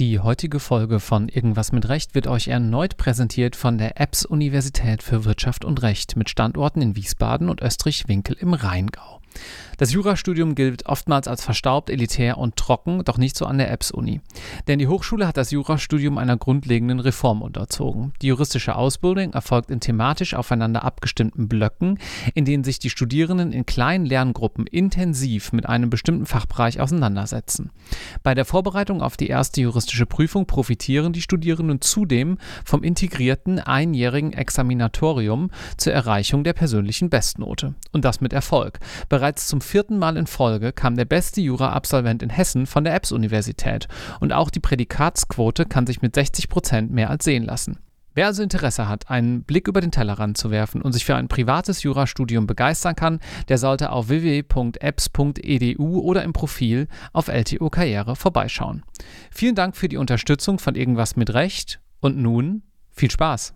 Die heutige Folge von Irgendwas mit Recht wird euch erneut präsentiert von der EBS Universität für Wirtschaft und Recht mit Standorten in Wiesbaden und Österreich-Winkel im Rheingau. Das Jurastudium gilt oftmals als verstaubt, elitär und trocken, doch nicht so an der EBS-Uni. Denn die Hochschule hat das Jurastudium einer grundlegenden Reform unterzogen. Die juristische Ausbildung erfolgt in thematisch aufeinander abgestimmten Blöcken, in denen sich die Studierenden in kleinen Lerngruppen intensiv mit einem bestimmten Fachbereich auseinandersetzen. Bei der Vorbereitung auf die erste juristische Prüfung profitieren die Studierenden zudem vom integrierten einjährigen Examinatorium zur Erreichung der persönlichen Bestnote. Und das mit Erfolg. Bereits zum vierten Mal in Folge kam der beste Jura-Absolvent in Hessen von der EBS-Universität und auch die Prädikatsquote kann sich mit 60 Prozent mehr als sehen lassen. Wer also Interesse hat, einen Blick über den Tellerrand zu werfen und sich für ein privates Jurastudium begeistern kann, der sollte auf www.apps.edu oder im Profil auf LTO Karriere vorbeischauen. Vielen Dank für die Unterstützung von Irgendwas mit Recht und nun viel Spaß!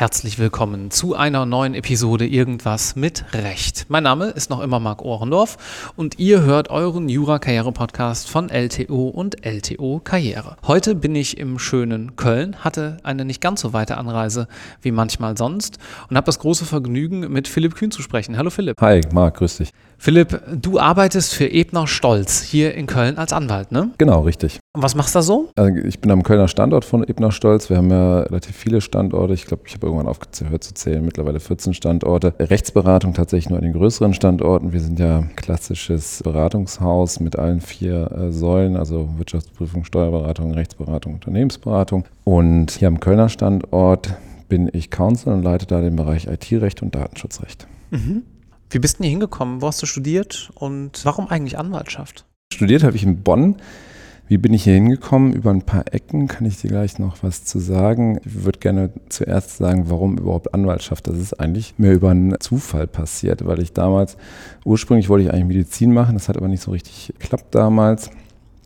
Herzlich willkommen zu einer neuen Episode Irgendwas mit Recht. Mein Name ist noch immer Marc Ohrendorf und ihr hört euren Jura-Karriere-Podcast von LTO und LTO Karriere. Heute bin ich im schönen Köln, hatte eine nicht ganz so weite Anreise wie manchmal sonst und habe das große Vergnügen, mit Philipp Kühn zu sprechen. Hallo Philipp. Hi, Marc, grüß dich. Philipp, du arbeitest für Ebner Stolz hier in Köln als Anwalt, ne? Genau, richtig. Und was machst du da so? Also ich bin am Kölner Standort von Ebner Stolz. Wir haben ja relativ viele Standorte. Ich glaube, ich habe irgendwann aufgehört zu zählen, mittlerweile 14 Standorte. Rechtsberatung tatsächlich nur an den größeren Standorten. Wir sind ja klassisches Beratungshaus mit allen vier äh, Säulen, also Wirtschaftsprüfung, Steuerberatung, Rechtsberatung, Unternehmensberatung. Und hier am Kölner Standort bin ich Counsel und leite da den Bereich IT-Recht und Datenschutzrecht. Mhm. Wie bist du hier hingekommen? Wo hast du studiert und warum eigentlich Anwaltschaft? Studiert habe ich in Bonn. Wie bin ich hier hingekommen? Über ein paar Ecken kann ich dir gleich noch was zu sagen. Ich würde gerne zuerst sagen, warum überhaupt Anwaltschaft. Das ist eigentlich mir über einen Zufall passiert, weil ich damals, ursprünglich wollte ich eigentlich Medizin machen, das hat aber nicht so richtig geklappt damals.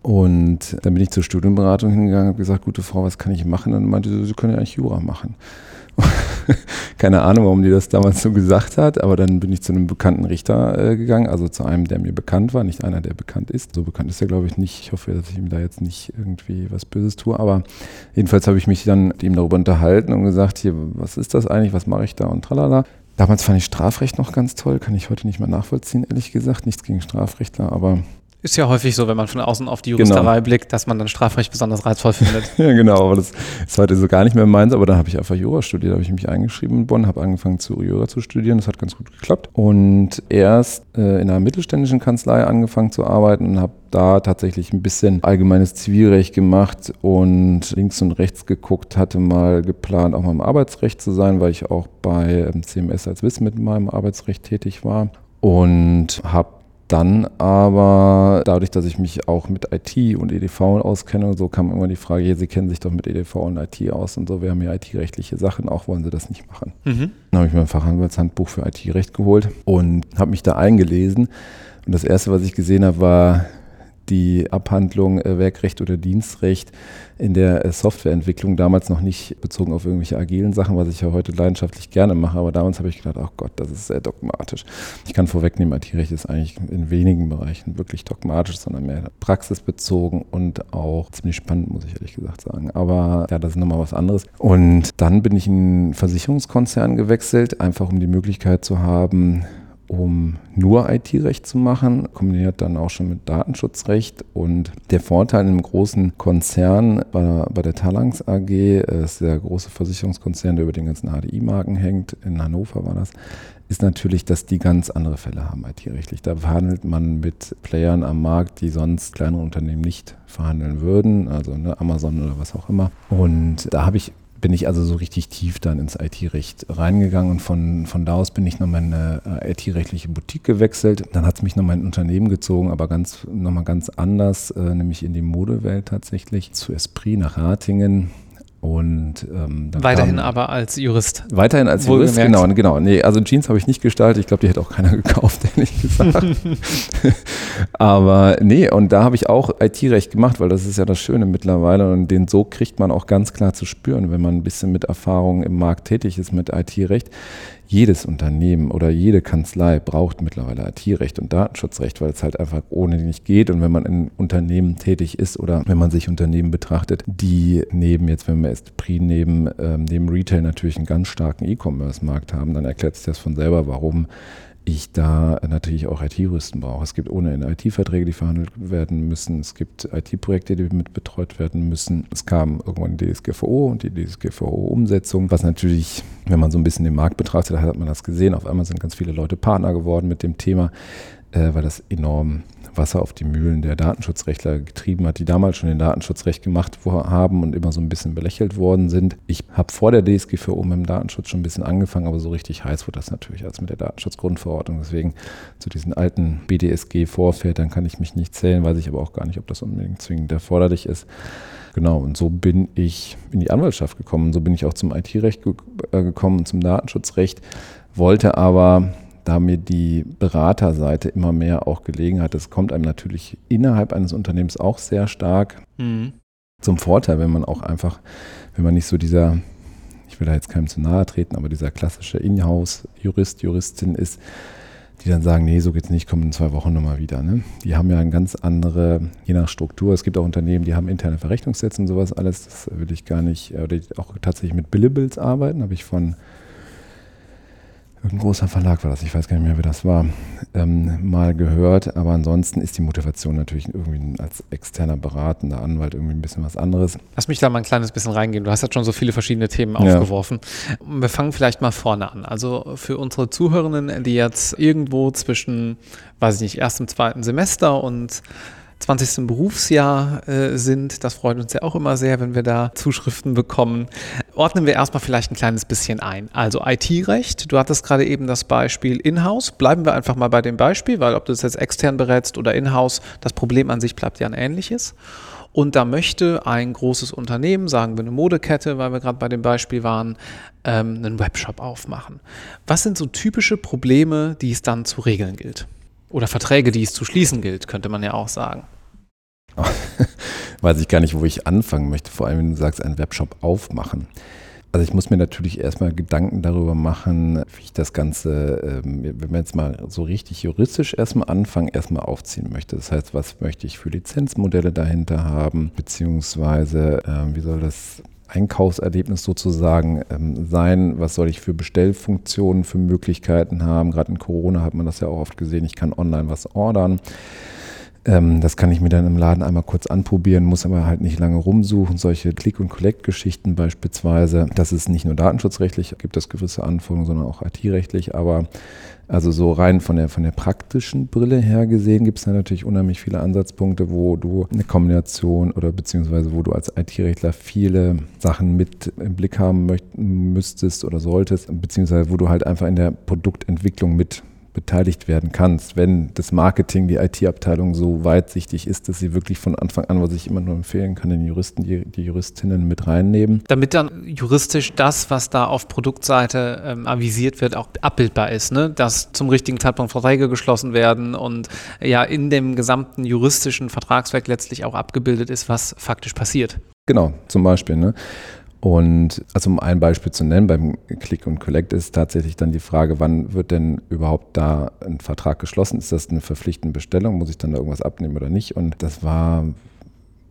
Und dann bin ich zur Studienberatung hingegangen und habe gesagt, gute Frau, was kann ich machen? Und dann meinte sie, Sie können ja eigentlich Jura machen. Keine Ahnung, warum die das damals so gesagt hat, aber dann bin ich zu einem bekannten Richter äh, gegangen, also zu einem, der mir bekannt war, nicht einer, der bekannt ist. So bekannt ist er, glaube ich, nicht. Ich hoffe, dass ich ihm da jetzt nicht irgendwie was Böses tue, aber jedenfalls habe ich mich dann mit ihm darüber unterhalten und gesagt, hier, was ist das eigentlich, was mache ich da und tralala. Damals fand ich Strafrecht noch ganz toll, kann ich heute nicht mehr nachvollziehen, ehrlich gesagt. Nichts gegen Strafrechtler, aber ist ja häufig so, wenn man von außen auf die Juristerei genau. blickt, dass man dann Strafrecht besonders reizvoll findet. ja, genau, aber das ist heute so gar nicht mehr meins. Aber dann habe ich einfach Jura studiert, habe ich mich eingeschrieben in Bonn, habe angefangen zu Jura zu studieren. Das hat ganz gut geklappt. Und erst äh, in einer mittelständischen Kanzlei angefangen zu arbeiten und habe da tatsächlich ein bisschen allgemeines Zivilrecht gemacht und links und rechts geguckt, hatte mal geplant, auch mal im Arbeitsrecht zu sein, weil ich auch bei ähm, CMS als Wiss mit meinem Arbeitsrecht tätig war und habe dann aber, dadurch, dass ich mich auch mit IT und EDV auskenne und so, kam immer die Frage, ja, Sie kennen sich doch mit EDV und IT aus und so, wir haben ja IT-rechtliche Sachen, auch wollen Sie das nicht machen. Mhm. Dann habe ich mir ein Fachanwaltshandbuch für IT-Recht geholt und habe mich da eingelesen. Und das Erste, was ich gesehen habe, war die Abhandlung äh, Werkrecht oder Dienstrecht in der äh, Softwareentwicklung, damals noch nicht bezogen auf irgendwelche agilen Sachen, was ich ja heute leidenschaftlich gerne mache, aber damals habe ich gedacht, ach Gott, das ist sehr dogmatisch. Ich kann vorwegnehmen, IT-Recht ist eigentlich in wenigen Bereichen wirklich dogmatisch, sondern mehr praxisbezogen und auch ziemlich spannend, muss ich ehrlich gesagt sagen. Aber ja, das ist nochmal was anderes. Und dann bin ich in einen Versicherungskonzern gewechselt, einfach um die Möglichkeit zu haben, um nur IT-Recht zu machen, kombiniert dann auch schon mit Datenschutzrecht. Und der Vorteil einem großen Konzern bei, bei der Talangs AG, äh, ist der große Versicherungskonzern, der über den ganzen HDI-Marken hängt, in Hannover war das, ist natürlich, dass die ganz andere Fälle haben IT-rechtlich. Da verhandelt man mit Playern am Markt, die sonst kleinere Unternehmen nicht verhandeln würden, also ne, Amazon oder was auch immer. Und da habe ich bin ich also so richtig tief dann ins IT-Recht reingegangen und von, von da aus bin ich nochmal in eine äh, IT-rechtliche Boutique gewechselt. Dann hat es mich nochmal in ein Unternehmen gezogen, aber ganz, nochmal ganz anders, äh, nämlich in die Modewelt tatsächlich, zu Esprit nach Ratingen Und ähm, weiterhin kam, aber als Jurist. Weiterhin als Jurist, genau, genau. Nee, also Jeans habe ich nicht gestaltet. Ich glaube, die hätte auch keiner gekauft, ehrlich gesagt. aber nee, und da habe ich auch IT-Recht gemacht, weil das ist ja das Schöne mittlerweile und den so kriegt man auch ganz klar zu spüren, wenn man ein bisschen mit Erfahrung im Markt tätig ist mit IT-Recht jedes Unternehmen oder jede Kanzlei braucht mittlerweile IT-Recht und Datenschutzrecht, weil es halt einfach ohne nicht geht. Und wenn man in Unternehmen tätig ist oder wenn man sich Unternehmen betrachtet, die neben, jetzt wenn wir Esprit neben, ähm, neben Retail natürlich einen ganz starken E-Commerce-Markt haben, dann erklärt sich das von selber, warum ich da natürlich auch IT-Juristen brauche. Es gibt ohne IT-Verträge, die verhandelt werden müssen. Es gibt IT-Projekte, die mit betreut werden müssen. Es kam irgendwann die DSGVO und die DSGVO-Umsetzung, was natürlich, wenn man so ein bisschen den Markt betrachtet, hat man das gesehen. Auf einmal sind ganz viele Leute Partner geworden mit dem Thema, äh, weil das enorm Wasser auf die Mühlen der Datenschutzrechtler getrieben hat, die damals schon den Datenschutzrecht gemacht haben und immer so ein bisschen belächelt worden sind. Ich habe vor der DSGVO mit dem Datenschutz schon ein bisschen angefangen, aber so richtig heiß wurde das natürlich als mit der Datenschutzgrundverordnung. Deswegen zu diesen alten BDSG-Vorvätern kann ich mich nicht zählen, weiß ich aber auch gar nicht, ob das unbedingt zwingend erforderlich ist. Genau, und so bin ich in die Anwaltschaft gekommen. So bin ich auch zum IT-Recht äh, gekommen, zum Datenschutzrecht, wollte aber da mir die Beraterseite immer mehr auch gelegen hat. Das kommt einem natürlich innerhalb eines Unternehmens auch sehr stark mhm. zum Vorteil, wenn man auch einfach, wenn man nicht so dieser, ich will da jetzt keinem zu nahe treten, aber dieser klassische Inhouse-Jurist, Juristin ist, die dann sagen, nee, so geht's nicht, kommen in zwei Wochen nochmal wieder. Ne? Die haben ja eine ganz andere, je nach Struktur. Es gibt auch Unternehmen, die haben interne Verrechnungssätze und sowas alles. Das will ich gar nicht, oder auch tatsächlich mit Billables arbeiten, habe ich von ein großer Verlag war das, ich weiß gar nicht mehr, wer das war, ähm, mal gehört. Aber ansonsten ist die Motivation natürlich irgendwie als externer beratender Anwalt irgendwie ein bisschen was anderes. Lass mich da mal ein kleines bisschen reingehen. Du hast jetzt schon so viele verschiedene Themen ja. aufgeworfen. Wir fangen vielleicht mal vorne an. Also für unsere Zuhörenden, die jetzt irgendwo zwischen, weiß ich nicht, erstem, zweiten Semester und 20. Berufsjahr äh, sind. Das freut uns ja auch immer sehr, wenn wir da Zuschriften bekommen. Ordnen wir erstmal vielleicht ein kleines bisschen ein. Also IT-Recht, du hattest gerade eben das Beispiel Inhouse. Bleiben wir einfach mal bei dem Beispiel, weil ob du das jetzt extern berätst oder Inhouse, das Problem an sich bleibt ja ein ähnliches. Und da möchte ein großes Unternehmen, sagen wir eine Modekette, weil wir gerade bei dem Beispiel waren, ähm, einen Webshop aufmachen. Was sind so typische Probleme, die es dann zu regeln gilt? Oder Verträge, die es zu schließen gilt, könnte man ja auch sagen. Weiß ich gar nicht, wo ich anfangen möchte, vor allem wenn du sagst, einen Webshop aufmachen. Also ich muss mir natürlich erstmal Gedanken darüber machen, wie ich das Ganze, ähm, wenn wir jetzt mal so richtig juristisch erstmal anfangen, erstmal aufziehen möchte. Das heißt, was möchte ich für Lizenzmodelle dahinter haben, beziehungsweise ähm, wie soll das Einkaufserlebnis sozusagen ähm, sein? Was soll ich für Bestellfunktionen, für Möglichkeiten haben? Gerade in Corona hat man das ja auch oft gesehen. Ich kann online was ordern. Ähm, das kann ich mir dann im Laden einmal kurz anprobieren, muss aber halt nicht lange rumsuchen. Solche Click- und Collect-Geschichten beispielsweise, das ist nicht nur datenschutzrechtlich, gibt es gewisse Anforderungen, sondern auch IT-rechtlich. Aber also so rein von der, von der praktischen Brille her gesehen gibt es da natürlich unheimlich viele Ansatzpunkte, wo du eine Kombination oder beziehungsweise wo du als IT-Rechtler viele Sachen mit im Blick haben möchten, müsstest oder solltest, beziehungsweise wo du halt einfach in der Produktentwicklung mit beteiligt werden kannst, wenn das Marketing, die IT-Abteilung so weitsichtig ist, dass sie wirklich von Anfang an, was ich immer nur empfehlen kann, den Juristen, die, die Juristinnen mit reinnehmen. Damit dann juristisch das, was da auf Produktseite ähm, avisiert wird, auch abbildbar ist, ne? dass zum richtigen Zeitpunkt Verträge geschlossen werden und ja in dem gesamten juristischen Vertragswerk letztlich auch abgebildet ist, was faktisch passiert. Genau, zum Beispiel. Ne? Und also um ein Beispiel zu nennen, beim Click und Collect ist tatsächlich dann die Frage, wann wird denn überhaupt da ein Vertrag geschlossen? Ist das eine verpflichtende Bestellung? Muss ich dann da irgendwas abnehmen oder nicht? Und das war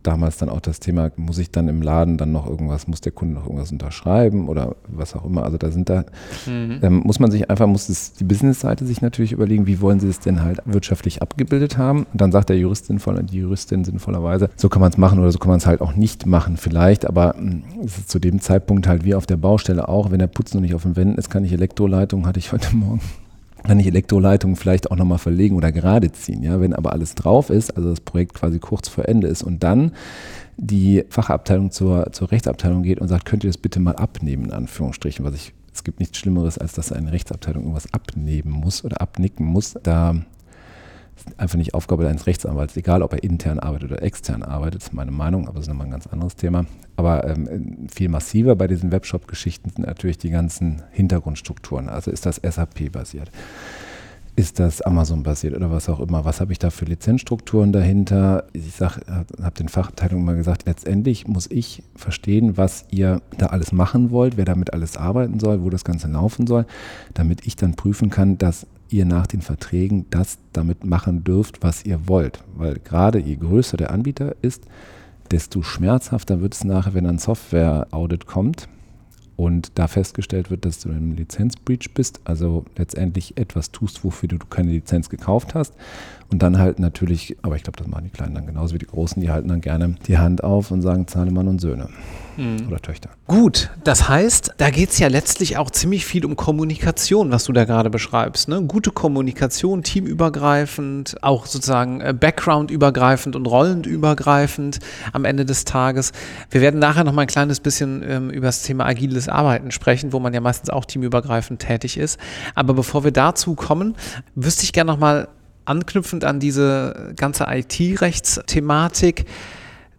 damals dann auch das Thema, muss ich dann im Laden dann noch irgendwas, muss der Kunde noch irgendwas unterschreiben oder was auch immer. Also da sind da, mhm. ähm, muss man sich einfach, muss es, die Business-Seite sich natürlich überlegen, wie wollen sie es denn halt wirtschaftlich abgebildet haben. Und dann sagt der Jurist sinnvoll, die Juristin sinnvollerweise, so kann man es machen oder so kann man es halt auch nicht machen vielleicht, aber hm, es ist zu dem Zeitpunkt halt wie auf der Baustelle auch, wenn der Putz noch nicht auf den Wänden ist, kann ich Elektroleitung, hatte ich heute Morgen kann ich Elektroleitungen vielleicht auch nochmal verlegen oder gerade ziehen. Ja? Wenn aber alles drauf ist, also das Projekt quasi kurz vor Ende ist und dann die Fachabteilung zur, zur Rechtsabteilung geht und sagt, könnt ihr das bitte mal abnehmen, in Anführungsstrichen, was ich, es gibt nichts Schlimmeres, als dass eine Rechtsabteilung irgendwas abnehmen muss oder abnicken muss. Da einfach nicht Aufgabe eines Rechtsanwalts, egal ob er intern arbeitet oder extern arbeitet, ist meine Meinung, aber das ist nochmal ein ganz anderes Thema. Aber ähm, viel massiver bei diesen Webshop-Geschichten sind natürlich die ganzen Hintergrundstrukturen. Also ist das SAP-basiert? Ist das Amazon-basiert oder was auch immer? Was habe ich da für Lizenzstrukturen dahinter? Ich habe den Fachabteilungen mal gesagt, letztendlich muss ich verstehen, was ihr da alles machen wollt, wer damit alles arbeiten soll, wo das Ganze laufen soll, damit ich dann prüfen kann, dass ihr nach den Verträgen das damit machen dürft, was ihr wollt. Weil gerade je größer der Anbieter ist, desto schmerzhafter wird es nachher, wenn ein Software-Audit kommt und da festgestellt wird, dass du in einem Lizenzbreach bist, also letztendlich etwas tust, wofür du keine Lizenz gekauft hast. Und dann halt natürlich, aber ich glaube, das machen die Kleinen dann genauso wie die Großen, die halten dann gerne die Hand auf und sagen Zahlemann und Söhne mhm. oder Töchter. Gut, das heißt, da geht es ja letztlich auch ziemlich viel um Kommunikation, was du da gerade beschreibst. Ne? Gute Kommunikation, teamübergreifend, auch sozusagen äh, backgroundübergreifend und rollendübergreifend am Ende des Tages. Wir werden nachher noch mal ein kleines bisschen ähm, über das Thema agiles Arbeiten sprechen, wo man ja meistens auch teamübergreifend tätig ist. Aber bevor wir dazu kommen, wüsste ich gerne noch mal anknüpfend an diese ganze IT-Rechtsthematik,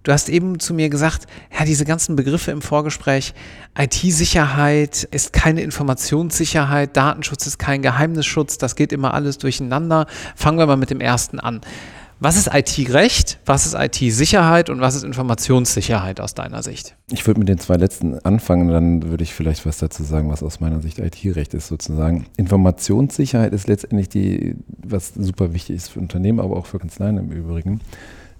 Du hast eben zu mir gesagt, ja, diese ganzen Begriffe im Vorgespräch, IT-Sicherheit ist keine Informationssicherheit, Datenschutz ist kein Geheimnisschutz, das geht immer alles durcheinander. Fangen wir mal mit dem ersten an. Was ist IT-Recht, was ist IT-Sicherheit und was ist Informationssicherheit aus deiner Sicht? Ich würde mit den zwei letzten anfangen, dann würde ich vielleicht was dazu sagen, was aus meiner Sicht IT-Recht ist sozusagen. Informationssicherheit ist letztendlich die, was super wichtig ist für Unternehmen, aber auch für Kanzleien im Übrigen.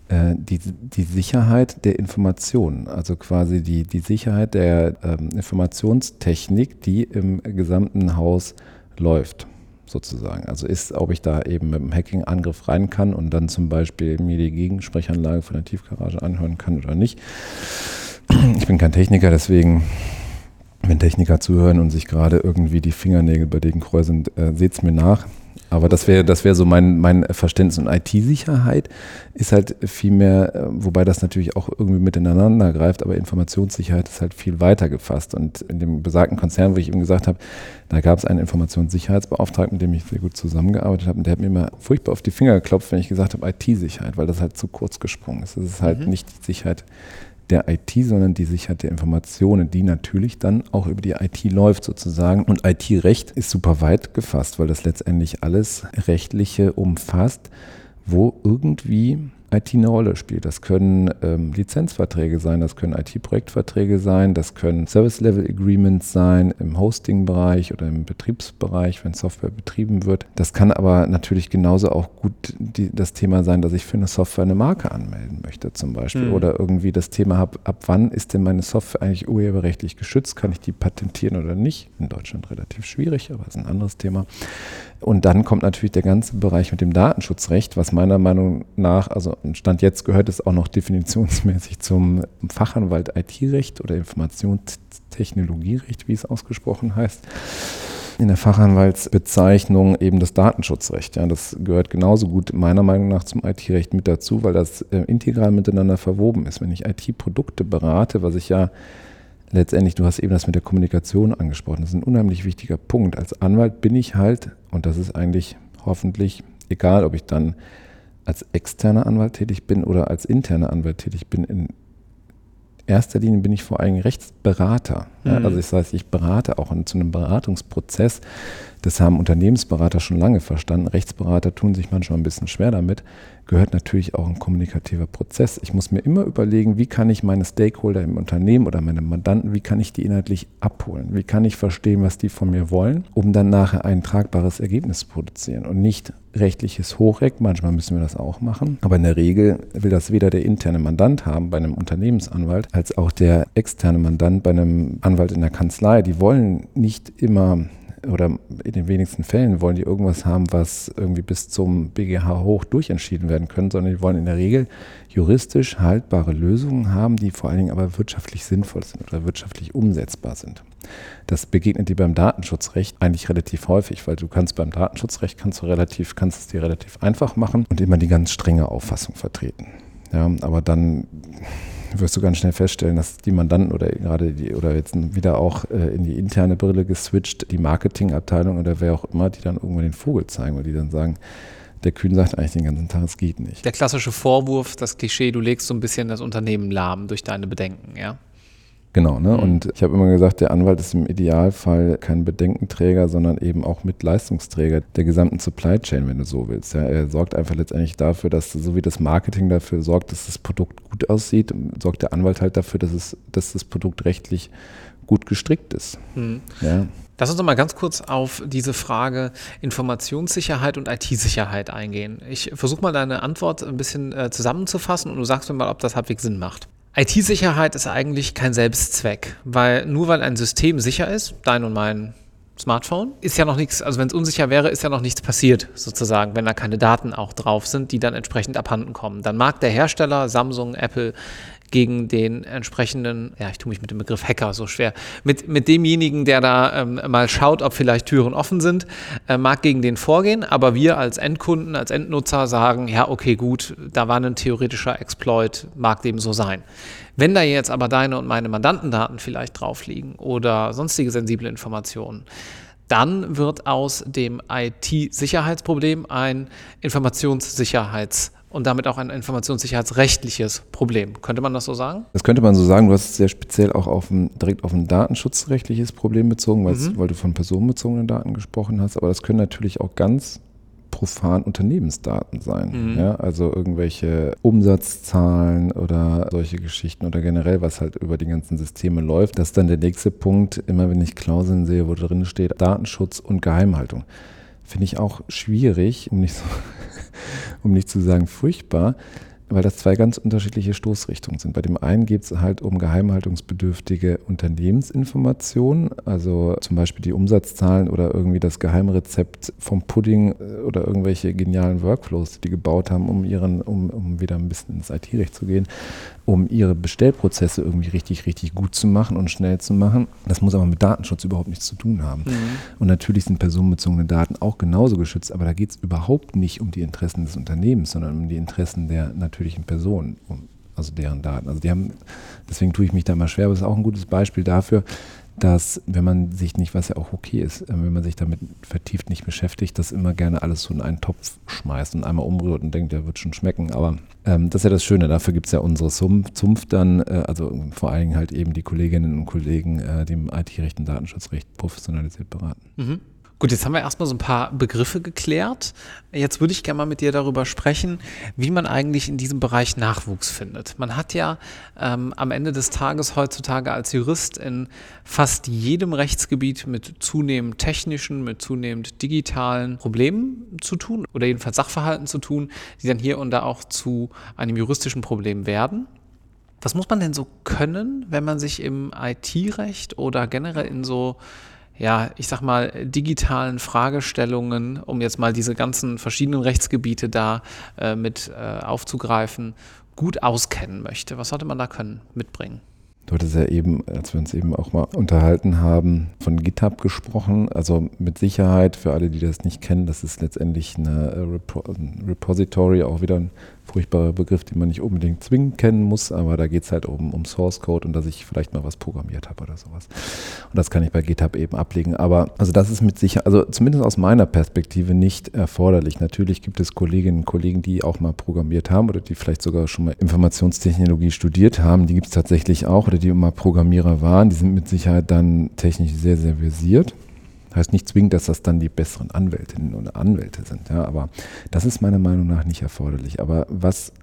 Äh, die, die Sicherheit der Informationen, also quasi die, die Sicherheit der ähm, Informationstechnik, die im gesamten Haus läuft, sozusagen. Also ist, ob ich da eben mit einem Hacking-Angriff rein kann und dann zum Beispiel mir die Gegensprechanlage von der Tiefgarage anhören kann oder nicht. Ich bin kein Techniker, deswegen wenn Techniker zuhören und sich gerade irgendwie die Fingernägel bei denen kreuzen, äh, seht es mir nach. Aber das wäre das wäre so mein, mein Verständnis. Und IT-Sicherheit ist halt viel mehr, äh, wobei das natürlich auch irgendwie miteinander greift, aber Informationssicherheit ist halt viel weiter gefasst. Und in dem besagten Konzern, wo ich eben gesagt habe, da gab es einen Informationssicherheitsbeauftragten, mit dem ich sehr gut zusammengearbeitet habe, und der hat mir immer furchtbar auf die Finger geklopft, wenn ich gesagt habe, IT-Sicherheit, weil das halt zu kurz gesprungen ist. Das ist halt mhm. nicht die Sicherheit der IT, sondern die Sicherheit der Informationen, die natürlich dann auch über die IT läuft sozusagen. Und IT-Recht ist super weit gefasst, weil das letztendlich alles Rechtliche umfasst, wo irgendwie IT eine Rolle spielt. Das können ähm, Lizenzverträge sein, das können IT-Projektverträge sein, das können Service-Level-Agreements sein im Hosting-Bereich oder im Betriebsbereich, wenn Software betrieben wird. Das kann aber natürlich genauso auch gut die, das Thema sein, dass ich für eine Software eine Marke anmelden möchte zum Beispiel mhm. oder irgendwie das Thema habe, ab wann ist denn meine Software eigentlich urheberrechtlich geschützt, kann ich die patentieren oder nicht? In Deutschland relativ schwierig, aber ist ein anderes Thema. Und dann kommt natürlich der ganze Bereich mit dem Datenschutzrecht, was meiner Meinung nach, also Stand jetzt gehört es auch noch definitionsmäßig zum Fachanwalt IT-Recht oder Informationstechnologierecht, wie es ausgesprochen heißt. In der Fachanwaltsbezeichnung eben das Datenschutzrecht. Ja, das gehört genauso gut meiner Meinung nach zum IT-Recht mit dazu, weil das äh, integral miteinander verwoben ist. Wenn ich IT-Produkte berate, was ich ja letztendlich, du hast eben das mit der Kommunikation angesprochen, das ist ein unheimlich wichtiger Punkt. Als Anwalt bin ich halt, und das ist eigentlich hoffentlich egal, ob ich dann als externer Anwalt tätig bin oder als interner Anwalt tätig bin, in erster Linie bin ich vor allem Rechtsberater. Mhm. Ja, also das heißt, ich berate auch zu einem Beratungsprozess. Das haben Unternehmensberater schon lange verstanden. Rechtsberater tun sich manchmal ein bisschen schwer damit. Gehört natürlich auch ein kommunikativer Prozess. Ich muss mir immer überlegen, wie kann ich meine Stakeholder im Unternehmen oder meine Mandanten, wie kann ich die inhaltlich abholen? Wie kann ich verstehen, was die von mir wollen, um dann nachher ein tragbares Ergebnis zu produzieren und nicht rechtliches Hochreck. Manchmal müssen wir das auch machen. Aber in der Regel will das weder der interne Mandant haben bei einem Unternehmensanwalt, als auch der externe Mandant bei einem Anwalt in der Kanzlei. Die wollen nicht immer oder in den wenigsten Fällen wollen die irgendwas haben, was irgendwie bis zum BGH hoch durchentschieden werden können, sondern die wollen in der Regel juristisch haltbare Lösungen haben, die vor allen Dingen aber wirtschaftlich sinnvoll sind oder wirtschaftlich umsetzbar sind. Das begegnet dir beim Datenschutzrecht eigentlich relativ häufig, weil du kannst beim Datenschutzrecht kannst du relativ, kannst es dir relativ einfach machen und immer die ganz strenge Auffassung vertreten. Ja, aber dann wirst du ganz schnell feststellen, dass die Mandanten oder gerade die, oder jetzt wieder auch äh, in die interne Brille geswitcht, die Marketingabteilung oder wer auch immer, die dann irgendwann den Vogel zeigen, weil die dann sagen, der Kühn sagt eigentlich den ganzen Tag, es geht nicht. Der klassische Vorwurf, das Klischee, du legst so ein bisschen das Unternehmen lahm durch deine Bedenken, ja? Genau, ne? Mhm. Und ich habe immer gesagt, der Anwalt ist im Idealfall kein Bedenkenträger, sondern eben auch Mitleistungsträger der gesamten Supply Chain, wenn du so willst. Ja, er sorgt einfach letztendlich dafür, dass so wie das Marketing dafür sorgt, dass das Produkt gut aussieht, sorgt der Anwalt halt dafür, dass, es, dass das Produkt rechtlich gut gestrickt ist. Mhm. Ja. Lass uns noch mal ganz kurz auf diese Frage Informationssicherheit und IT-Sicherheit eingehen. Ich versuche mal deine Antwort ein bisschen äh, zusammenzufassen und du sagst mir mal, ob das halbwegs Sinn macht. IT-Sicherheit ist eigentlich kein Selbstzweck, weil nur weil ein System sicher ist, dein und mein Smartphone, ist ja noch nichts, also wenn es unsicher wäre, ist ja noch nichts passiert, sozusagen, wenn da keine Daten auch drauf sind, die dann entsprechend abhanden kommen. Dann mag der Hersteller, Samsung, Apple, gegen den entsprechenden, ja, ich tue mich mit dem Begriff Hacker so schwer, mit, mit demjenigen, der da ähm, mal schaut, ob vielleicht Türen offen sind, äh, mag gegen den vorgehen, aber wir als Endkunden, als Endnutzer sagen, ja, okay, gut, da war ein theoretischer Exploit, mag dem so sein. Wenn da jetzt aber deine und meine Mandantendaten vielleicht drauf liegen oder sonstige sensible Informationen, dann wird aus dem IT-Sicherheitsproblem ein Informationssicherheitsproblem und damit auch ein informationssicherheitsrechtliches Problem. Könnte man das so sagen? Das könnte man so sagen. Du hast es sehr speziell auch auf ein, direkt auf ein datenschutzrechtliches Problem bezogen, mhm. weil du von personenbezogenen Daten gesprochen hast. Aber das können natürlich auch ganz profan Unternehmensdaten sein. Mhm. Ja, also irgendwelche Umsatzzahlen oder solche Geschichten oder generell, was halt über die ganzen Systeme läuft. Das ist dann der nächste Punkt, immer wenn ich Klauseln sehe, wo drin steht Datenschutz und Geheimhaltung. Finde ich auch schwierig, um nicht so um nicht zu sagen furchtbar, weil das zwei ganz unterschiedliche Stoßrichtungen sind. Bei dem einen geht es halt um geheimhaltungsbedürftige Unternehmensinformationen, also zum Beispiel die Umsatzzahlen oder irgendwie das Geheimrezept vom Pudding äh, oder irgendwelche genialen Workflows, die die gebaut haben, um ihren, um, um wieder ein bisschen ins IT-Recht zu gehen um ihre Bestellprozesse irgendwie richtig, richtig gut zu machen und schnell zu machen. Das muss aber mit Datenschutz überhaupt nichts zu tun haben. Mhm. Und natürlich sind personenbezogene Daten auch genauso geschützt, aber da geht es überhaupt nicht um die Interessen des Unternehmens, sondern um die Interessen der natürlichen Personen, also deren Daten. Also die haben, deswegen tue ich mich da mal schwer, aber es ist auch ein gutes Beispiel dafür, dass wenn man sich nicht, was ja auch okay ist, äh, wenn man sich damit vertieft nicht beschäftigt, das immer gerne alles so in einen Topf schmeißt und einmal umrührt und denkt, der wird schon schmecken. Aber ähm, das ist ja das Schöne, dafür gibt es ja unsere Zunft dann, äh, also vor allen Dingen halt eben die Kolleginnen und Kollegen, äh, die im IT-Recht und Datenschutzrecht professionalisiert beraten. Mhm. Gut, jetzt haben wir erstmal so ein paar Begriffe geklärt. Jetzt würde ich gerne mal mit dir darüber sprechen, wie man eigentlich in diesem Bereich Nachwuchs findet. Man hat ja ähm, am Ende des Tages heutzutage als Jurist in fast jedem Rechtsgebiet mit zunehmend technischen, mit zunehmend digitalen Problemen zu tun oder jedenfalls Sachverhalten zu tun, die dann hier und da auch zu einem juristischen Problem werden. Was muss man denn so können, wenn man sich im IT-Recht oder generell in so ja, ich sag mal, digitalen Fragestellungen, um jetzt mal diese ganzen verschiedenen Rechtsgebiete da äh, mit äh, aufzugreifen, gut auskennen möchte? Was sollte man da können, mitbringen? Du hattest ja eben, als wir uns eben auch mal unterhalten haben, von GitHub gesprochen. Also mit Sicherheit, für alle, die das nicht kennen, das ist letztendlich eine äh, ein Repository, auch wieder ein furchtbarer Begriff, den man nicht unbedingt zwingend kennen muss, aber da geht es halt um, um Source Code und dass ich vielleicht mal was programmiert habe oder sowas. Und das kann ich bei GitHub eben ablegen. Aber also das ist mit Sicherheit, also zumindest aus meiner Perspektive nicht erforderlich. Natürlich gibt es Kolleginnen und Kollegen, die auch mal programmiert haben oder die vielleicht sogar schon mal Informationstechnologie studiert haben. Die gibt es tatsächlich auch oder die immer Programmierer waren. Die sind mit Sicherheit dann technisch sehr, sehr versiert. Heißt nicht zwingend, dass das dann die besseren Anwältinnen oder Anwälte sind, ja, aber das ist meiner Meinung nach nicht erforderlich. Aber was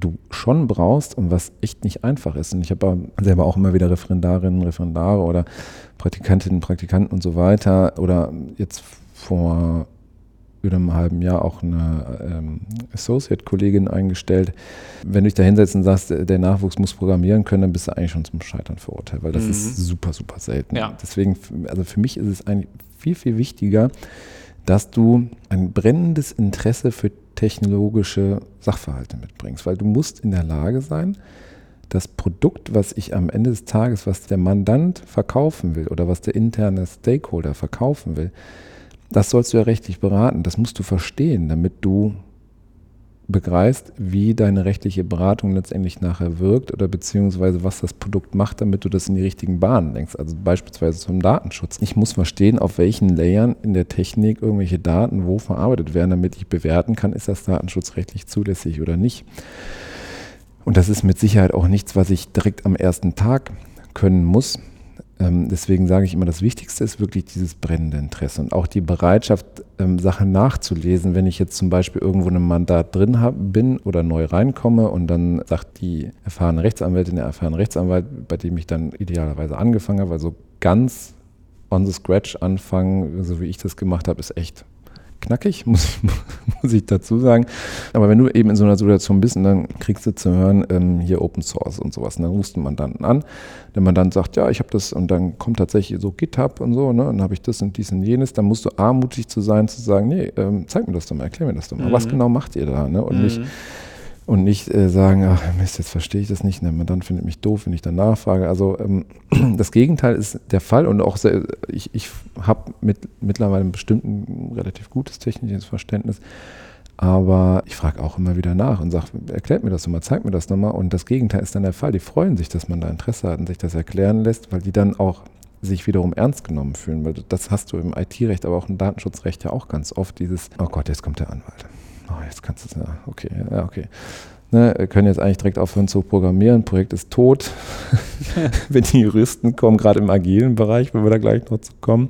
du schon brauchst und was echt nicht einfach ist, und ich habe selber auch immer wieder Referendarinnen, Referendare oder Praktikantinnen, Praktikanten und so weiter, oder jetzt vor über einem halben Jahr auch eine ähm, Associate-Kollegin eingestellt. Wenn du dich da hinsetzt und sagst, der Nachwuchs muss programmieren können, dann bist du eigentlich schon zum Scheitern verurteilt, weil das mhm. ist super, super selten. Ja. Deswegen, also für mich ist es eigentlich viel, viel wichtiger, dass du ein brennendes Interesse für technologische Sachverhalte mitbringst, weil du musst in der Lage sein, das Produkt, was ich am Ende des Tages, was der Mandant verkaufen will oder was der interne Stakeholder verkaufen will, das sollst du ja rechtlich beraten. Das musst du verstehen, damit du begreifst, wie deine rechtliche Beratung letztendlich nachher wirkt oder beziehungsweise was das Produkt macht, damit du das in die richtigen Bahnen denkst. Also beispielsweise zum Datenschutz. Ich muss verstehen, auf welchen Layern in der Technik irgendwelche Daten wo verarbeitet werden, damit ich bewerten kann, ist das datenschutzrechtlich zulässig oder nicht. Und das ist mit Sicherheit auch nichts, was ich direkt am ersten Tag können muss, ähm, deswegen sage ich immer, das Wichtigste ist wirklich dieses brennende Interesse und auch die Bereitschaft, ähm, Sachen nachzulesen. Wenn ich jetzt zum Beispiel irgendwo in einem Mandat drin hab, bin oder neu reinkomme und dann sagt die erfahrene Rechtsanwältin, der erfahrene Rechtsanwalt, bei dem ich dann idealerweise angefangen habe, also ganz on the scratch anfangen, so wie ich das gemacht habe, ist echt knackig, muss ich, muss ich dazu sagen. Aber wenn du eben in so einer Situation bist und dann kriegst du zu hören, ähm, hier Open Source und sowas, und dann rufst du einen Mandanten an, der Mandant sagt, ja, ich habe das und dann kommt tatsächlich so GitHub und so, ne, dann habe ich das und dies und jenes, dann musst du A, mutig zu sein, zu sagen, nee, ähm, zeig mir das doch mal, erklär mir das doch mal, mhm. was genau macht ihr da, ne, und mhm. nicht und nicht äh, sagen, ach Mist, jetzt verstehe ich das nicht, ne, dann findet mich doof, wenn ich dann nachfrage. Also ähm, das Gegenteil ist der Fall und auch sehr, ich, ich habe mit, mittlerweile ein bestimmten relativ gutes technisches Verständnis, aber ich frage auch immer wieder nach und sage, erklärt mir das doch mal, zeigt mir das nochmal und das Gegenteil ist dann der Fall. Die freuen sich, dass man da Interesse hat und sich das erklären lässt, weil die dann auch sich wiederum ernst genommen fühlen, weil das hast du im IT-Recht, aber auch im Datenschutzrecht ja auch ganz oft, dieses, oh Gott, jetzt kommt der Anwalt oh, jetzt kannst du es, ja, okay, ja, okay. Ne, können jetzt eigentlich direkt aufhören zu programmieren, Projekt ist tot. wenn die Juristen kommen, gerade im agilen Bereich, wenn wir da gleich noch zu kommen.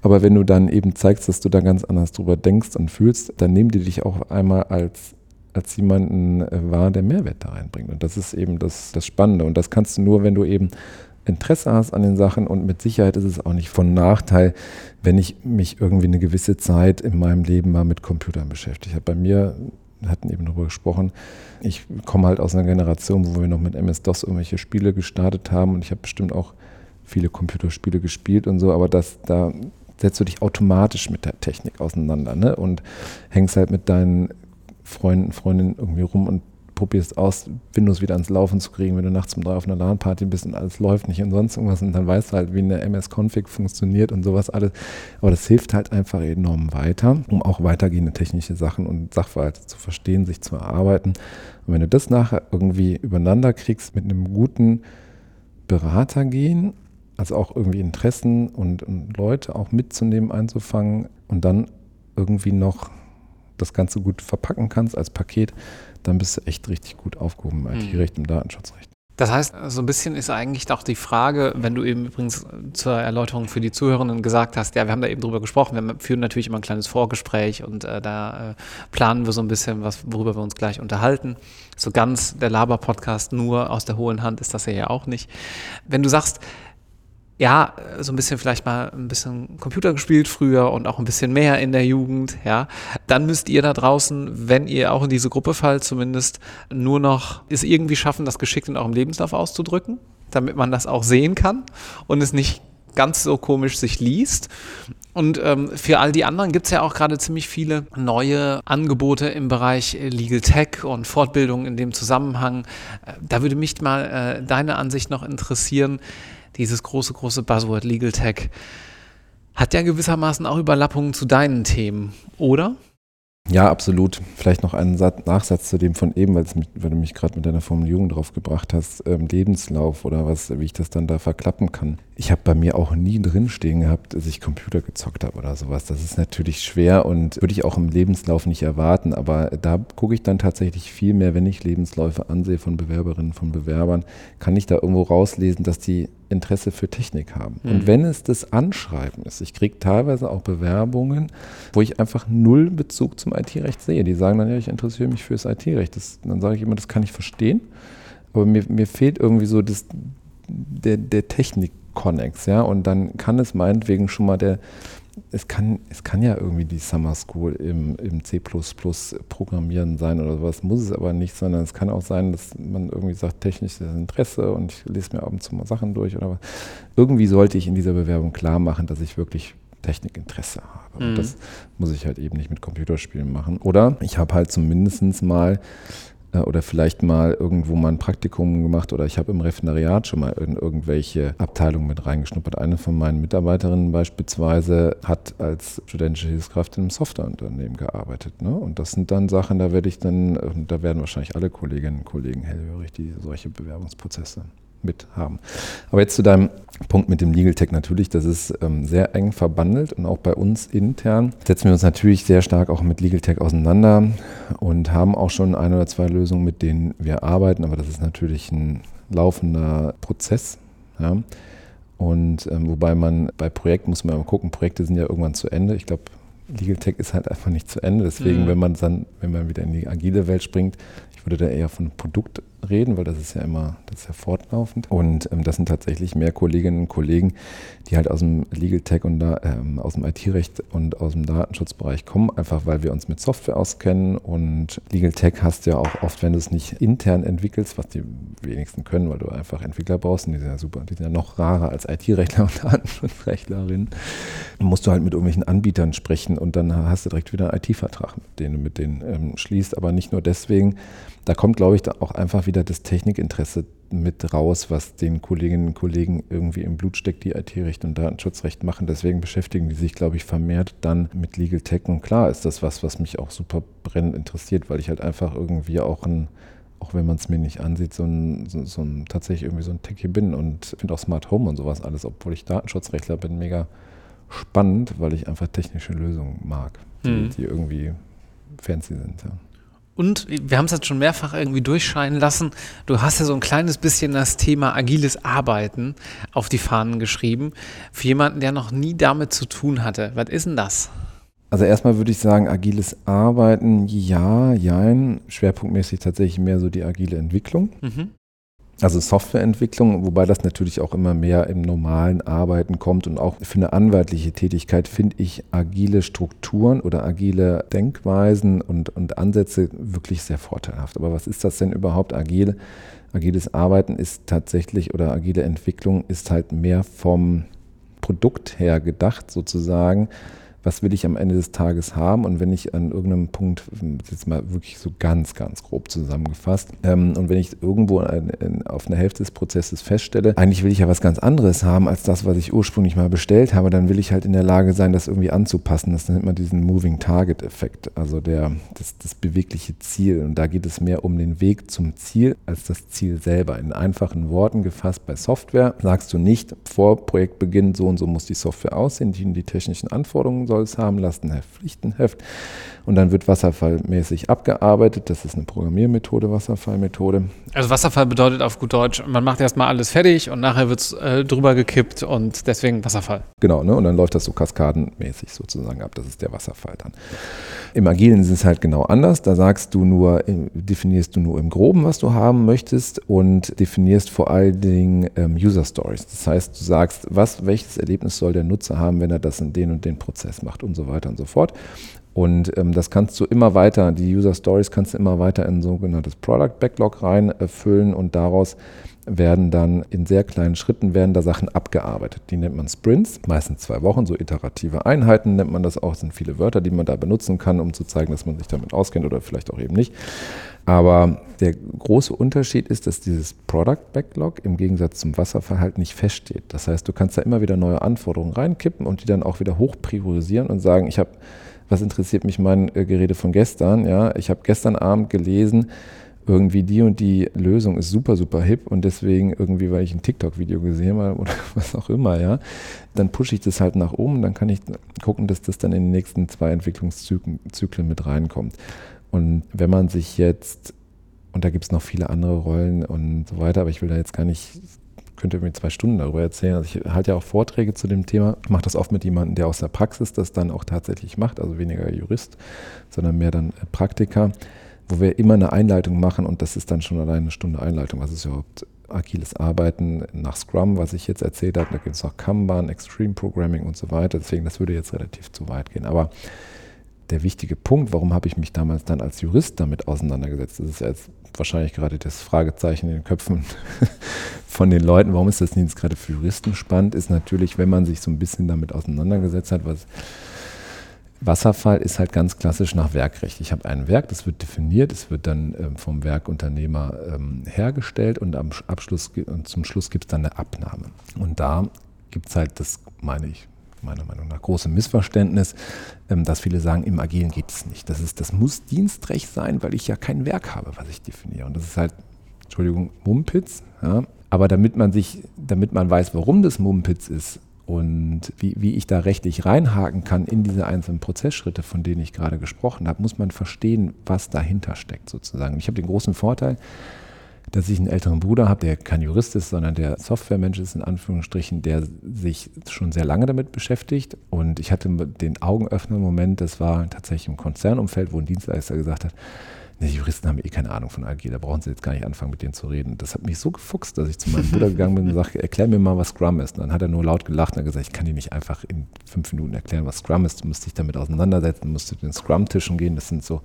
Aber wenn du dann eben zeigst, dass du da ganz anders drüber denkst und fühlst, dann nehmen die dich auch einmal als als jemanden wahr, der Mehrwert da reinbringt. Und das ist eben das, das Spannende. Und das kannst du nur, wenn du eben Interesse hast an den Sachen und mit Sicherheit ist es auch nicht von Nachteil, wenn ich mich irgendwie eine gewisse Zeit in meinem Leben mal mit Computern beschäftige. Ich habe bei mir, wir hatten eben darüber gesprochen, ich komme halt aus einer Generation, wo wir noch mit MS-DOS irgendwelche Spiele gestartet haben und ich habe bestimmt auch viele Computerspiele gespielt und so, aber das, da setzt du dich automatisch mit der Technik auseinander ne? und hängst halt mit deinen Freunden, Freundinnen irgendwie rum und probierst aus, Windows wieder ans Laufen zu kriegen, wenn du nachts um drei auf einer LAN-Party bist und alles läuft nicht und sonst irgendwas und dann weißt du halt, wie eine MS-Config funktioniert und sowas alles. Aber das hilft halt einfach enorm weiter, um auch weitergehende technische Sachen und Sachverhalte zu verstehen, sich zu erarbeiten. Und wenn du das nachher irgendwie übereinander kriegst mit einem guten Berater gehen, also auch irgendwie Interessen und, und Leute auch mitzunehmen, einzufangen und dann irgendwie noch das Ganze gut verpacken kannst als Paket, dann bist du echt richtig gut aufgehoben im IT-Recht, im Datenschutzrecht. Das heißt, so ein bisschen ist eigentlich auch die Frage, wenn du eben übrigens zur Erläuterung für die Zuhörenden gesagt hast, ja, wir haben da eben drüber gesprochen, wir führen natürlich immer ein kleines Vorgespräch und äh, da äh, planen wir so ein bisschen, was, worüber wir uns gleich unterhalten. So ganz der Laber-Podcast nur aus der hohen Hand ist das ja auch nicht. Wenn du sagst, ja, so ein bisschen vielleicht mal ein bisschen Computer gespielt früher und auch ein bisschen mehr in der Jugend, ja, dann müsst ihr da draußen, wenn ihr auch in diese Gruppe fallt, zumindest nur noch es irgendwie schaffen, das geschickt in eurem Lebenslauf auszudrücken, damit man das auch sehen kann und es nicht ganz so komisch sich liest. Und ähm, für all die anderen gibt es ja auch gerade ziemlich viele neue Angebote im Bereich Legal Tech und Fortbildung in dem Zusammenhang. Äh, da würde mich mal äh, deine Ansicht noch interessieren dieses große, große Buzzword Legal Tech, hat ja gewissermaßen auch Überlappungen zu deinen Themen, oder? Ja, absolut. Vielleicht noch einen Satz, Nachsatz zu dem von eben, weil, mich, weil du mich gerade mit deiner Formulierung drauf gebracht hast, ähm, Lebenslauf oder was, wie ich das dann da verklappen kann. Ich habe bei mir auch nie drinstehen gehabt, dass ich Computer gezockt habe oder sowas. Das ist natürlich schwer und würde ich auch im Lebenslauf nicht erwarten, aber da gucke ich dann tatsächlich viel mehr, wenn ich Lebensläufe ansehe von Bewerberinnen, von Bewerbern, kann ich da irgendwo rauslesen, dass die Interesse für Technik haben. Mhm. Und wenn es das Anschreiben ist, ich kriege teilweise auch Bewerbungen, wo ich einfach null Bezug zum IT-Recht sehe. Die sagen dann, ja, ich interessiere mich für das IT-Recht. Dann sage ich immer, das kann ich verstehen, aber mir, mir fehlt irgendwie so das, der, der Technik-Connex, ja, und dann kann es meinetwegen schon mal der, es kann, es kann ja irgendwie die Summer School im, im C Programmieren sein oder sowas, muss es aber nicht, sondern es kann auch sein, dass man irgendwie sagt, technisches Interesse und ich lese mir ab und zu mal Sachen durch oder was. Irgendwie sollte ich in dieser Bewerbung klar machen, dass ich wirklich Technikinteresse habe. Mhm. Und das muss ich halt eben nicht mit Computerspielen machen. Oder ich habe halt zumindest mal oder vielleicht mal irgendwo mal ein Praktikum gemacht oder ich habe im Referendariat schon mal in irgendwelche Abteilungen mit reingeschnuppert. Eine von meinen Mitarbeiterinnen beispielsweise hat als studentische Hilfskraft in einem Softwareunternehmen gearbeitet. Ne? Und das sind dann Sachen, da werde ich dann, da werden wahrscheinlich alle Kolleginnen und Kollegen hellhörig, die solche Bewerbungsprozesse mit haben. Aber jetzt zu deinem Punkt mit dem Legal Tech natürlich, das ist ähm, sehr eng verbandelt und auch bei uns intern setzen wir uns natürlich sehr stark auch mit Legal Tech auseinander und haben auch schon ein oder zwei Lösungen, mit denen wir arbeiten, aber das ist natürlich ein laufender Prozess. Ja. Und ähm, wobei man bei Projekten muss man immer gucken, Projekte sind ja irgendwann zu Ende. Ich glaube, Legal Tech ist halt einfach nicht zu Ende. Deswegen, mhm. wenn man dann, wenn man wieder in die agile Welt springt, ich würde da eher von Produkt reden, weil das ist ja immer, das ist ja fortlaufend. Und ähm, das sind tatsächlich mehr Kolleginnen und Kollegen, die halt aus dem Legal Tech und da, ähm, aus dem IT-Recht und aus dem Datenschutzbereich kommen, einfach weil wir uns mit Software auskennen. Und Legal Tech hast du ja auch oft, wenn du es nicht intern entwickelst, was die wenigsten können, weil du einfach Entwickler brauchst, und die sind ja super, die sind ja noch rarer als IT-Rechtler und Datenschutzrechtlerinnen, musst du halt mit irgendwelchen Anbietern sprechen und dann hast du direkt wieder einen IT-Vertrag, den du mit denen ähm, schließt. Aber nicht nur deswegen, da kommt, glaube ich, da auch einfach wieder das Technikinteresse mit raus, was den Kolleginnen und Kollegen irgendwie im Blut steckt, die IT-Recht und Datenschutzrecht machen. Deswegen beschäftigen die sich, glaube ich, vermehrt dann mit Legal Tech. Und klar ist das was, was mich auch super brennend interessiert, weil ich halt einfach irgendwie auch ein, auch wenn man es mir nicht ansieht, so ein, so, so ein tatsächlich irgendwie so ein Techie bin und finde auch Smart Home und sowas alles, obwohl ich Datenschutzrechtler bin, mega spannend, weil ich einfach technische Lösungen mag, die, hm. die irgendwie fancy sind. Ja. Und wir haben es jetzt schon mehrfach irgendwie durchscheinen lassen. Du hast ja so ein kleines bisschen das Thema agiles Arbeiten auf die Fahnen geschrieben. Für jemanden, der noch nie damit zu tun hatte. Was ist denn das? Also erstmal würde ich sagen, agiles Arbeiten, ja, jein. Schwerpunktmäßig tatsächlich mehr so die agile Entwicklung. Mhm. Also Softwareentwicklung, wobei das natürlich auch immer mehr im normalen Arbeiten kommt und auch für eine anwaltliche Tätigkeit finde ich agile Strukturen oder agile Denkweisen und, und Ansätze wirklich sehr vorteilhaft. Aber was ist das denn überhaupt agil? Agiles Arbeiten ist tatsächlich oder agile Entwicklung ist halt mehr vom Produkt her gedacht sozusagen was will ich am Ende des Tages haben und wenn ich an irgendeinem Punkt, jetzt mal wirklich so ganz, ganz grob zusammengefasst, ähm, und wenn ich irgendwo ein, ein, auf einer Hälfte des Prozesses feststelle, eigentlich will ich ja was ganz anderes haben als das, was ich ursprünglich mal bestellt habe, dann will ich halt in der Lage sein, das irgendwie anzupassen. Das nennt man diesen Moving Target Effekt, also der, das, das bewegliche Ziel. Und da geht es mehr um den Weg zum Ziel als das Ziel selber. In einfachen Worten gefasst bei Software sagst du nicht vor Projektbeginn, so und so muss die Software aussehen, die, die technischen Anforderungen soll es haben, Lastenheft, Pflichtenheft. Und dann wird wasserfallmäßig abgearbeitet. Das ist eine Programmiermethode, Wasserfallmethode. Also Wasserfall bedeutet auf gut Deutsch, man macht erstmal alles fertig und nachher wird es äh, drüber gekippt und deswegen Wasserfall. Genau, ne? und dann läuft das so kaskadenmäßig sozusagen ab. Das ist der Wasserfall dann. Im Agilen ist es halt genau anders. Da sagst du nur, definierst du nur im Groben, was du haben möchtest und definierst vor allen Dingen ähm, User Stories. Das heißt, du sagst, was, welches Erlebnis soll der Nutzer haben, wenn er das in den und den Prozess macht und so weiter und so fort. Und ähm, das kannst du immer weiter, die User Stories kannst du immer weiter in sogenanntes Product Backlog reinfüllen äh, und daraus werden dann in sehr kleinen Schritten werden da Sachen abgearbeitet. Die nennt man Sprints, meistens zwei Wochen, so iterative Einheiten nennt man das auch. Es sind viele Wörter, die man da benutzen kann, um zu zeigen, dass man sich damit auskennt oder vielleicht auch eben nicht. Aber der große Unterschied ist, dass dieses Product Backlog im Gegensatz zum Wasserverhalten nicht feststeht. Das heißt, du kannst da immer wieder neue Anforderungen reinkippen und die dann auch wieder hoch priorisieren und sagen, ich habe was interessiert mich mein äh, Gerede von gestern? Ja, ich habe gestern Abend gelesen, irgendwie die und die Lösung ist super, super hip und deswegen irgendwie, weil ich ein TikTok-Video gesehen habe oder was auch immer, ja, dann pushe ich das halt nach oben, dann kann ich gucken, dass das dann in den nächsten zwei Entwicklungszyklen mit reinkommt. Und wenn man sich jetzt, und da gibt es noch viele andere Rollen und so weiter, aber ich will da jetzt gar nicht könnte mir zwei Stunden darüber erzählen. Also ich halte ja auch Vorträge zu dem Thema. Mache das oft mit jemandem, der aus der Praxis das dann auch tatsächlich macht, also weniger Jurist, sondern mehr dann Praktiker, wo wir immer eine Einleitung machen und das ist dann schon alleine eine Stunde Einleitung. Was ist überhaupt agiles Arbeiten nach Scrum, was ich jetzt erzählt habe. Da gibt es auch Kanban, Extreme Programming und so weiter. Deswegen, das würde jetzt relativ zu weit gehen. Aber der wichtige Punkt, warum habe ich mich damals dann als Jurist damit auseinandergesetzt? Das ist jetzt wahrscheinlich gerade das Fragezeichen in den Köpfen von den Leuten, warum ist das nicht gerade für Juristen spannend, ist natürlich, wenn man sich so ein bisschen damit auseinandergesetzt hat, was Wasserfall ist halt ganz klassisch nach Werkrecht. Ich habe ein Werk, das wird definiert, es wird dann ähm, vom Werkunternehmer ähm, hergestellt und am Abschluss und zum Schluss gibt es dann eine Abnahme. Und da gibt es halt das, meine ich, meiner Meinung nach große Missverständnis, ähm, dass viele sagen, im Agilen geht es nicht. Das, ist, das muss Dienstrecht sein, weil ich ja kein Werk habe, was ich definiere. Und das ist halt, Entschuldigung, Mumpitz. Ja. Aber damit man sich, damit man weiß, warum das Mumpitz ist und wie, wie ich da rechtlich reinhaken kann in diese einzelnen Prozessschritte, von denen ich gerade gesprochen habe, muss man verstehen, was dahinter steckt sozusagen. Ich habe den großen Vorteil, dass ich einen älteren Bruder habe, der kein Jurist ist, sondern der Softwaremensch ist in Anführungsstrichen, der sich schon sehr lange damit beschäftigt. Und ich hatte den Augenöffner-Moment, das war tatsächlich im Konzernumfeld, wo ein Dienstleister gesagt hat, die Juristen haben eh keine Ahnung von Agil, da brauchen sie jetzt gar nicht anfangen, mit denen zu reden. Das hat mich so gefuchst, dass ich zu meinem Bruder gegangen bin und sagte, erklär mir mal, was Scrum ist. Und dann hat er nur laut gelacht und gesagt, ich kann dir nicht einfach in fünf Minuten erklären, was Scrum ist. Du musst dich damit auseinandersetzen, musst zu den Scrum-Tischen gehen. Das sind so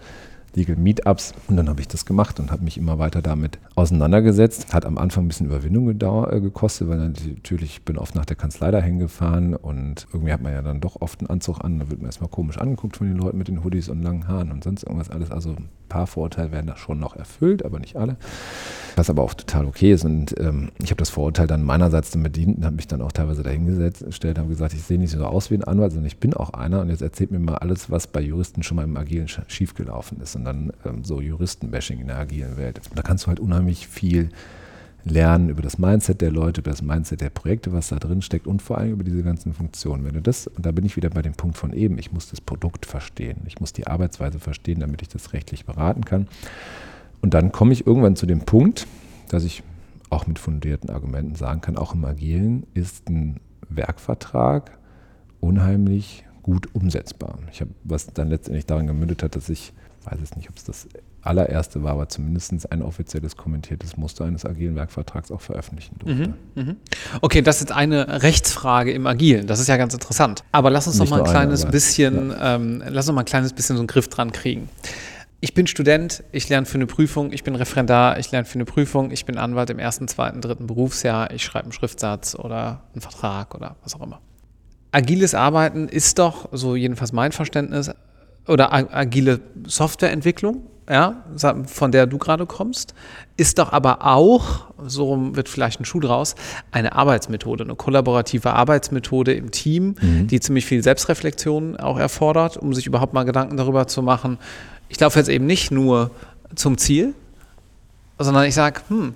Legal Meetups. Und dann habe ich das gemacht und habe mich immer weiter damit auseinandergesetzt. Hat am Anfang ein bisschen Überwindung äh, gekostet, weil natürlich ich bin oft nach der Kanzlei dahin gefahren und irgendwie hat man ja dann doch oft einen Anzug an. Da wird man erstmal komisch angeguckt von den Leuten mit den Hoodies und langen Haaren und sonst irgendwas alles. Also paar Vorurteile werden da schon noch erfüllt, aber nicht alle. Was aber auch total okay ist. Und ähm, ich habe das Vorurteil dann meinerseits dann bedient und habe mich dann auch teilweise dahingestellt, habe gesagt, ich sehe nicht so aus wie ein Anwalt, sondern ich bin auch einer und jetzt erzählt mir mal alles, was bei Juristen schon mal im Agilen schiefgelaufen ist und dann ähm, so Juristenbashing in der agilen Welt. Da kannst du halt unheimlich viel lernen über das Mindset der Leute, über das Mindset der Projekte, was da drin steckt und vor allem über diese ganzen Funktionen. Wenn du das, und da bin ich wieder bei dem Punkt von eben, ich muss das Produkt verstehen, ich muss die Arbeitsweise verstehen, damit ich das rechtlich beraten kann. Und dann komme ich irgendwann zu dem Punkt, dass ich auch mit fundierten Argumenten sagen kann, auch im Agilen ist ein Werkvertrag unheimlich gut umsetzbar. Ich habe, was dann letztendlich daran gemündet hat, dass ich weiß es nicht, ob es das allererste war, aber zumindest ein offizielles kommentiertes Muster eines agilen Werkvertrags auch veröffentlichen durfte. Mhm, mh. Okay, das ist eine Rechtsfrage im Agilen. Das ist ja ganz interessant. Aber lass uns nicht noch mal ein kleines eine, bisschen, ja. ähm, lass uns mal ein kleines bisschen so einen Griff dran kriegen. Ich bin Student, ich lerne für eine Prüfung, ich bin Referendar, ich lerne für eine Prüfung, ich bin Anwalt im ersten, zweiten, dritten Berufsjahr, ich schreibe einen Schriftsatz oder einen Vertrag oder was auch immer. Agiles Arbeiten ist doch, so jedenfalls mein Verständnis, oder agile Softwareentwicklung, ja, von der du gerade kommst, ist doch aber auch, so wird vielleicht ein Schuh draus, eine Arbeitsmethode, eine kollaborative Arbeitsmethode im Team, mhm. die ziemlich viel Selbstreflexion auch erfordert, um sich überhaupt mal Gedanken darüber zu machen. Ich laufe jetzt eben nicht nur zum Ziel, sondern ich sage, hm,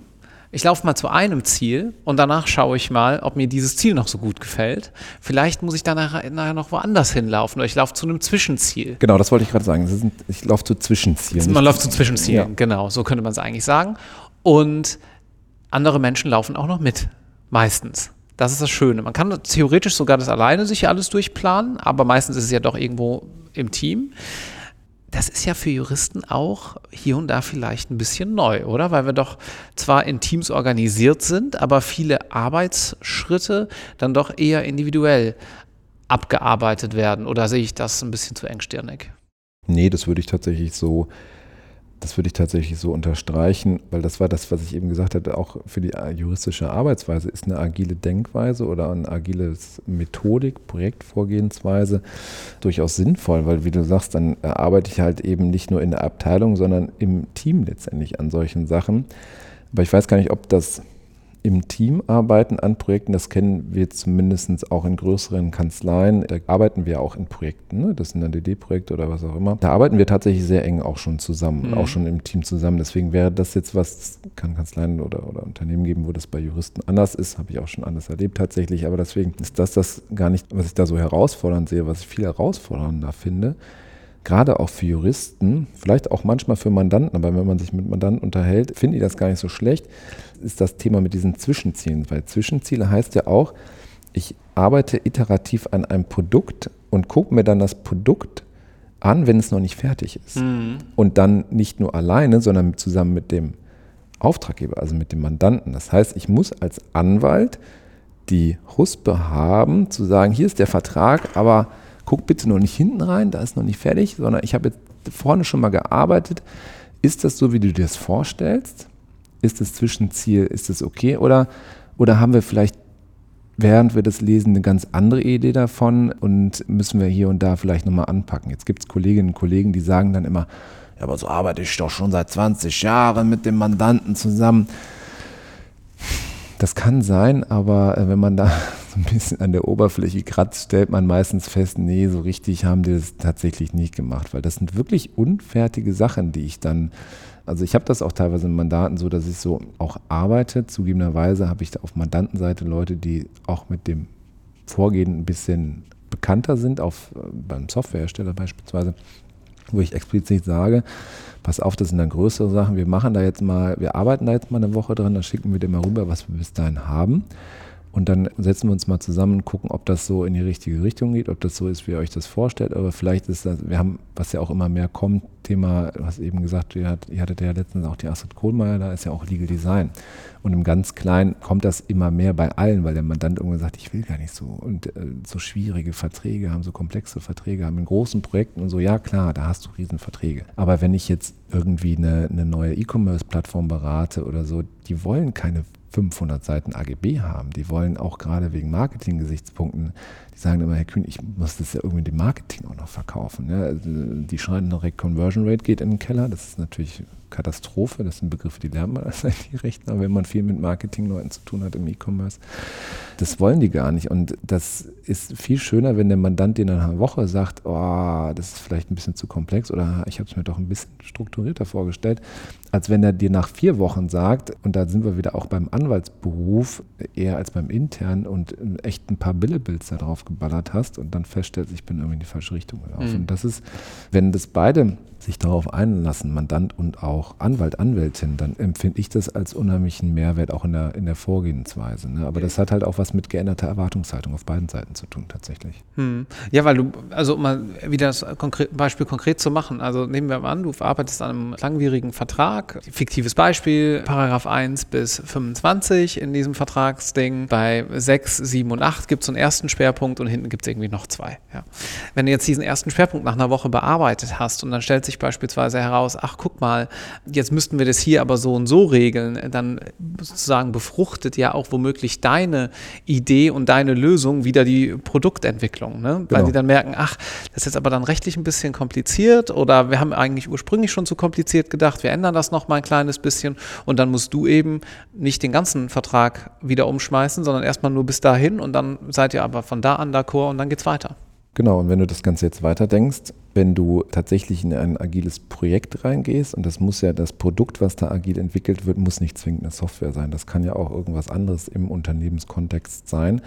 ich laufe mal zu einem Ziel und danach schaue ich mal, ob mir dieses Ziel noch so gut gefällt. Vielleicht muss ich dann nachher, noch woanders hinlaufen oder ich laufe zu einem Zwischenziel. Genau, das wollte ich gerade sagen. Sind, ich laufe zu Zwischenzielen. Man läuft zu Zwischenzielen, ja. genau, so könnte man es eigentlich sagen. Und andere Menschen laufen auch noch mit, meistens. Das ist das Schöne. Man kann theoretisch sogar das alleine sich alles durchplanen, aber meistens ist es ja doch irgendwo im Team das ist ja für Juristen auch hier und da vielleicht ein bisschen neu, oder? Weil wir doch zwar in Teams organisiert sind, aber viele Arbeitsschritte dann doch eher individuell abgearbeitet werden. Oder sehe ich das ein bisschen zu engstirnig? Nee, das würde ich tatsächlich so das würde ich tatsächlich so unterstreichen, weil das war das, was ich eben gesagt hatte, auch für die juristische Arbeitsweise ist eine agile Denkweise oder eine agile Methodik, Projektvorgehensweise durchaus sinnvoll, weil wie du sagst, dann arbeite ich halt eben nicht nur in der Abteilung, sondern im Team letztendlich an solchen Sachen. Aber ich weiß gar nicht, ob das im Team arbeiten an Projekten. Das kennen wir zumindest auch in größeren Kanzleien. Da arbeiten wir auch in Projekten. Ne? Das sind dann DD-Projekte oder was auch immer. Da arbeiten wir tatsächlich sehr eng auch schon zusammen, mhm. auch schon im Team zusammen. Deswegen wäre das jetzt was, kann Kanzleien oder, oder Unternehmen geben, wo das bei Juristen anders ist. Habe ich auch schon anders erlebt tatsächlich. Aber deswegen ist das das gar nicht, was ich da so herausfordernd sehe, was ich viel herausfordernder finde gerade auch für Juristen, vielleicht auch manchmal für Mandanten, aber wenn man sich mit Mandanten unterhält, finde ich das gar nicht so schlecht, ist das Thema mit diesen Zwischenzielen. Weil Zwischenziele heißt ja auch, ich arbeite iterativ an einem Produkt und gucke mir dann das Produkt an, wenn es noch nicht fertig ist. Mhm. Und dann nicht nur alleine, sondern zusammen mit dem Auftraggeber, also mit dem Mandanten. Das heißt, ich muss als Anwalt die Huspe haben, zu sagen, hier ist der Vertrag, aber guck bitte noch nicht hinten rein, da ist noch nicht fertig, sondern ich habe jetzt vorne schon mal gearbeitet. Ist das so, wie du dir das vorstellst? Ist das Zwischenziel, ist das okay? Oder, oder haben wir vielleicht während wir das lesen, eine ganz andere Idee davon und müssen wir hier und da vielleicht nochmal anpacken. Jetzt gibt es Kolleginnen und Kollegen, die sagen dann immer, ja, aber so arbeite ich doch schon seit 20 Jahren mit dem Mandanten zusammen. Das kann sein, aber äh, wenn man da so ein bisschen an der Oberfläche kratzt, stellt man meistens fest, nee, so richtig haben die das tatsächlich nicht gemacht, weil das sind wirklich unfertige Sachen, die ich dann, also ich habe das auch teilweise in Mandaten so, dass ich so auch arbeite. Zugegebenerweise habe ich da auf Mandantenseite Leute, die auch mit dem Vorgehen ein bisschen bekannter sind, auf, äh, beim Softwarehersteller beispielsweise, wo ich explizit sage, pass auf, das sind dann größere Sachen, wir machen da jetzt mal, wir arbeiten da jetzt mal eine Woche dran, dann schicken wir dir mal rüber, was wir bis dahin haben. Und dann setzen wir uns mal zusammen und gucken, ob das so in die richtige Richtung geht, ob das so ist, wie ihr euch das vorstellt. Aber vielleicht ist das, wir haben, was ja auch immer mehr kommt, Thema, hast eben gesagt, ihr, hat, ihr hattet ja letztens auch die Astrid Kohlmeier, da ist ja auch Legal Design. Und im ganz Kleinen kommt das immer mehr bei allen, weil der Mandant irgendwann sagt, ich will gar nicht so. Und äh, so schwierige Verträge haben, so komplexe Verträge haben in großen Projekten und so, ja klar, da hast du Riesenverträge. Aber wenn ich jetzt irgendwie eine, eine neue E-Commerce-Plattform berate oder so, die wollen keine 500 Seiten AGB haben. Die wollen auch gerade wegen Marketing-Gesichtspunkten, die sagen immer, Herr Kühn, ich muss das ja irgendwie dem Marketing auch noch verkaufen. Ja, also, die schreiben direkt, Conversion Rate geht in den Keller. Das ist natürlich Katastrophe. Das sind Begriffe, die lernt man als IT-Rechtler, wenn man viel mit Marketingleuten zu tun hat im E-Commerce. Das wollen die gar nicht. Und das ist viel schöner, wenn der Mandant dir in einer Woche sagt, oh, das ist vielleicht ein bisschen zu komplex oder ich habe es mir doch ein bisschen strukturierter vorgestellt, als wenn er dir nach vier Wochen sagt, und da sind wir wieder auch beim Anwaltsberuf, eher als beim internen und echt ein paar Billebilds da geballert hast und dann feststellst, ich bin irgendwie in die falsche Richtung gelaufen. Mhm. Und das ist, wenn das beide sich darauf einlassen, Mandant und auch Anwalt, Anwältin, dann empfinde ich das als unheimlichen Mehrwert auch in der, in der Vorgehensweise. Ne? Aber das hat halt auch was mit geänderter Erwartungshaltung auf beiden Seiten zu tun, tatsächlich. Hm. Ja, weil du, also um mal wieder das konkret, Beispiel konkret zu machen, also nehmen wir mal an, du arbeitest an einem langwierigen Vertrag, fiktives Beispiel, Paragraph 1 bis 25 in diesem Vertragsding, bei 6, 7 und 8 gibt es so einen ersten Schwerpunkt und hinten gibt es irgendwie noch zwei. Ja. Wenn du jetzt diesen ersten Schwerpunkt nach einer Woche bearbeitet hast und dann stellt sich sich beispielsweise heraus, ach guck mal, jetzt müssten wir das hier aber so und so regeln, dann sozusagen befruchtet ja auch womöglich deine Idee und deine Lösung wieder die Produktentwicklung, ne? weil genau. die dann merken, ach, das ist jetzt aber dann rechtlich ein bisschen kompliziert oder wir haben eigentlich ursprünglich schon zu kompliziert gedacht, wir ändern das noch mal ein kleines bisschen und dann musst du eben nicht den ganzen Vertrag wieder umschmeißen, sondern erstmal nur bis dahin und dann seid ihr aber von da an d'accord und dann geht's weiter. Genau, und wenn du das Ganze jetzt weiterdenkst, wenn du tatsächlich in ein agiles Projekt reingehst, und das muss ja das Produkt, was da agil entwickelt wird, muss nicht zwingend eine Software sein. Das kann ja auch irgendwas anderes im Unternehmenskontext sein.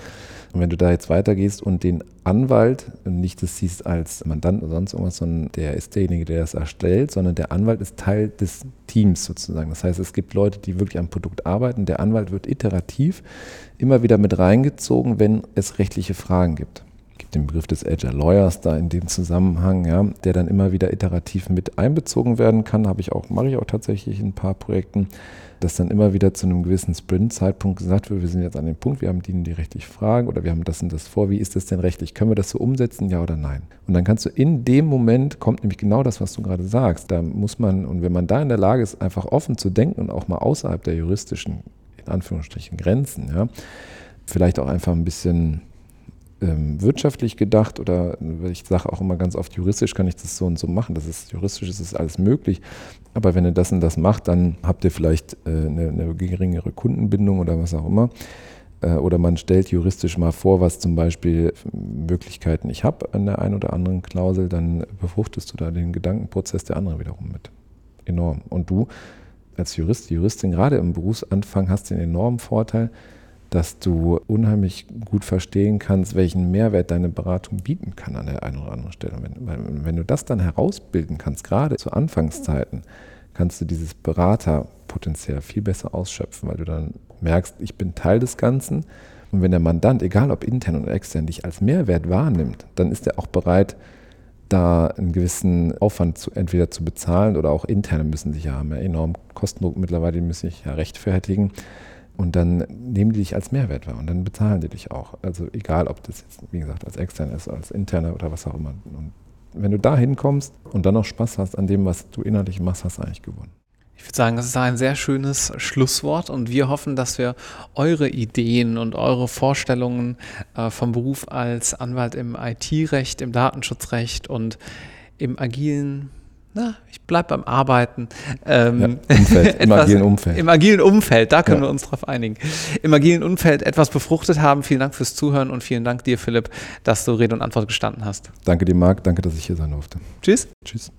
Und wenn du da jetzt weitergehst und den Anwalt nicht das siehst als Mandant oder sonst irgendwas, sondern der ist derjenige, der das erstellt, sondern der Anwalt ist Teil des Teams sozusagen. Das heißt, es gibt Leute, die wirklich am Produkt arbeiten. Der Anwalt wird iterativ immer wieder mit reingezogen, wenn es rechtliche Fragen gibt gibt den Begriff des Agile Lawyers da in dem Zusammenhang, ja, der dann immer wieder iterativ mit einbezogen werden kann. Habe ich auch, mache ich auch tatsächlich in ein paar Projekten, dass dann immer wieder zu einem gewissen Sprint-Zeitpunkt gesagt wird, wir sind jetzt an dem Punkt, wir haben die, die rechtlich Fragen oder wir haben das und das vor, wie ist das denn rechtlich? Können wir das so umsetzen, ja oder nein? Und dann kannst du in dem Moment, kommt nämlich genau das, was du gerade sagst, da muss man, und wenn man da in der Lage ist, einfach offen zu denken und auch mal außerhalb der juristischen, in Anführungsstrichen, Grenzen, ja, vielleicht auch einfach ein bisschen ähm, wirtschaftlich gedacht oder ich sage auch immer ganz oft, juristisch kann ich das so und so machen. Das ist juristisch, ist alles möglich. Aber wenn ihr das und das macht, dann habt ihr vielleicht äh, eine, eine, geringere Kundenbindung oder was auch immer. Äh, oder man stellt juristisch mal vor, was zum Beispiel Möglichkeiten ich habe an der einen oder anderen Klausel, dann befruchtest du da den Gedankenprozess der anderen wiederum mit. Enorm. Und du als Jurist, Juristin, gerade im Berufsanfang hast den enormen Vorteil, dass du unheimlich gut verstehen kannst, welchen Mehrwert deine Beratung bieten kann an der einen oder anderen Stelle. Wenn, wenn du das dann herausbilden kannst, gerade zu Anfangszeiten, kannst du dieses Beraterpotenzial viel besser ausschöpfen, weil du dann merkst, ich bin Teil des Ganzen. Und wenn der Mandant, egal ob intern oder extern, dich als Mehrwert wahrnimmt, dann ist er auch bereit, da einen gewissen Aufwand zu, entweder zu bezahlen oder auch interne müssen sich ja haben ja enorm Kostendruck mittlerweile, die müssen sich ja rechtfertigen. Und dann nehmen die dich als Mehrwert wahr und dann bezahlen die dich auch. Also egal, ob das jetzt, wie gesagt, als extern ist, als interner oder was auch immer. Und wenn du da hinkommst und dann noch Spaß hast an dem, was du innerlich machst, hast du eigentlich gewonnen. Ich würde sagen, das ist ein sehr schönes Schlusswort und wir hoffen, dass wir eure Ideen und eure Vorstellungen äh, vom Beruf als Anwalt im IT-Recht, im Datenschutzrecht und im agilen na, ich bleibe beim Arbeiten. Ähm, ja, Umfeld, Im agilen Umfeld. Im agilen Umfeld, da können ja. wir uns drauf einigen. Im agilen Umfeld etwas befruchtet haben. Vielen Dank fürs Zuhören und vielen Dank dir, Philipp, dass du Rede und Antwort gestanden hast. Danke dir, Marc. Danke, dass ich hier sein durfte. Tschüss. Tschüss.